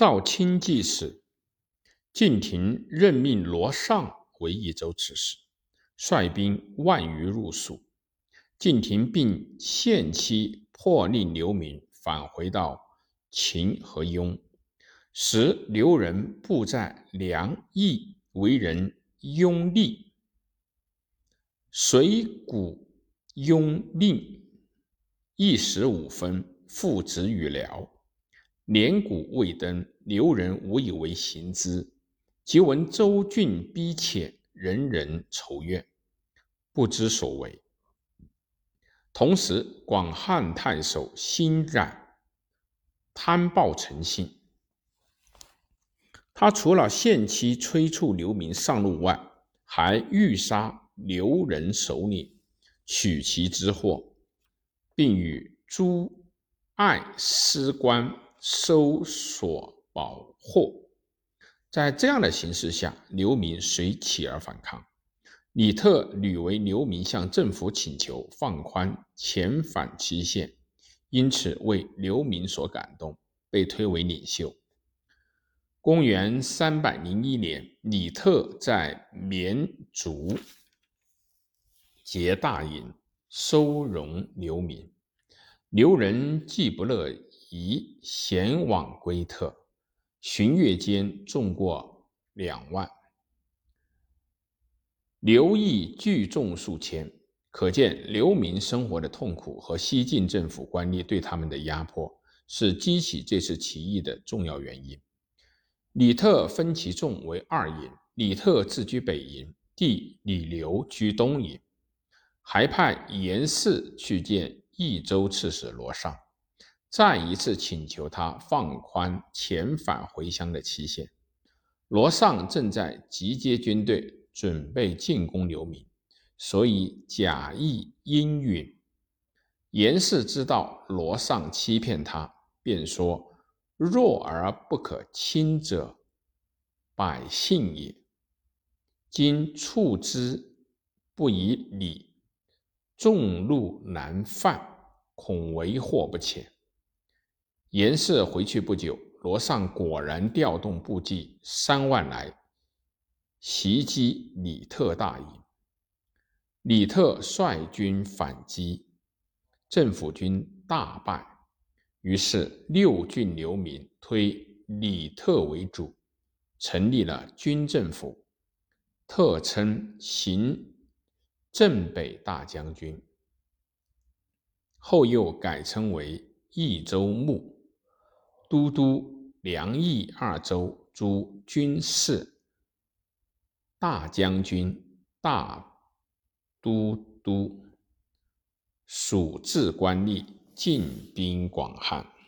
赵钦济时，晋廷任命罗尚为益州刺史，率兵万余入蜀。晋廷并限期破令刘明返回到秦和雍，时刘仁部在梁邑，为人拥立，随古拥令，一时五分，父子与辽。年谷未登，刘仁无以为行之。即闻周郡逼切，人人愁怨，不知所为。同时，广汉太守辛冉贪暴成性，他除了限期催促流民上路外，还欲杀刘仁首领，取其之货，并与诸爱司官。搜索保获，在这样的形势下，刘明随起而反抗。李特屡为刘明向政府请求放宽遣返期限，因此为刘明所感动，被推为领袖。公元三百零一年，李特在绵竹结大营，收容刘明。刘仁既不乐。以贤往归特，旬月间众过两万，刘毅聚众数千，可见流民生活的痛苦和西晋政府官吏对他们的压迫，是激起这次起义的重要原因。李特分其众为二营，李特自居北营，弟李刘居东营，还派严氏去见益州刺史罗尚。再一次请求他放宽遣返回乡的期限。罗尚正在集结军队，准备进攻刘明，所以假意应允。严氏知道罗尚欺骗他，便说：“弱而不可亲者，百姓也。今处之不以礼，众怒难犯，恐为祸不浅。”严氏回去不久，罗尚果然调动部骑三万来袭击李特大营。李特率军反击，政府军大败。于是六郡流民推李特为主，成立了军政府，特称行镇北大将军。后又改称为益州牧。都督梁益二州诸军事，大将军、大都督，属治官吏，进兵广汉。